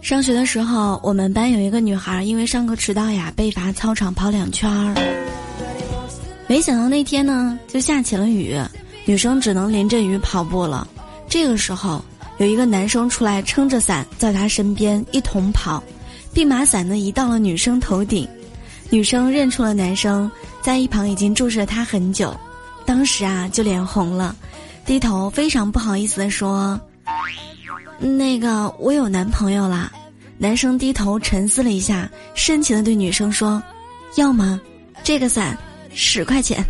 上学的时候，我们班有一个女孩，因为上课迟到呀，被罚操场跑两圈儿。没想到那天呢，就下起了雨，女生只能淋着雨跑步了。这个时候，有一个男生出来撑着伞，在她身边一同跑，并把伞呢移到了女生头顶。女生认出了男生，在一旁已经注视了他很久，当时啊就脸红了，低头非常不好意思的说：“那个我有男朋友了。”男生低头沉思了一下，深情的对女生说：“要么？这个伞十块钱。”